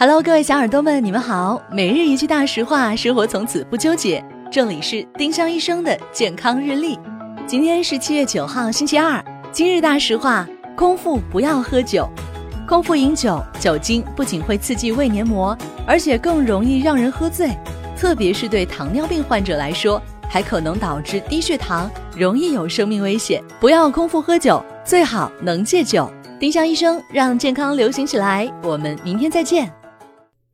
Hello，各位小耳朵们，你们好。每日一句大实话，生活从此不纠结。这里是丁香医生的健康日历。今天是七月九号，星期二。今日大实话：空腹不要喝酒。空腹饮酒，酒精不仅会刺激胃黏膜，而且更容易让人喝醉。特别是对糖尿病患者来说，还可能导致低血糖，容易有生命危险。不要空腹喝酒，最好能戒酒。丁香医生让健康流行起来。我们明天再见。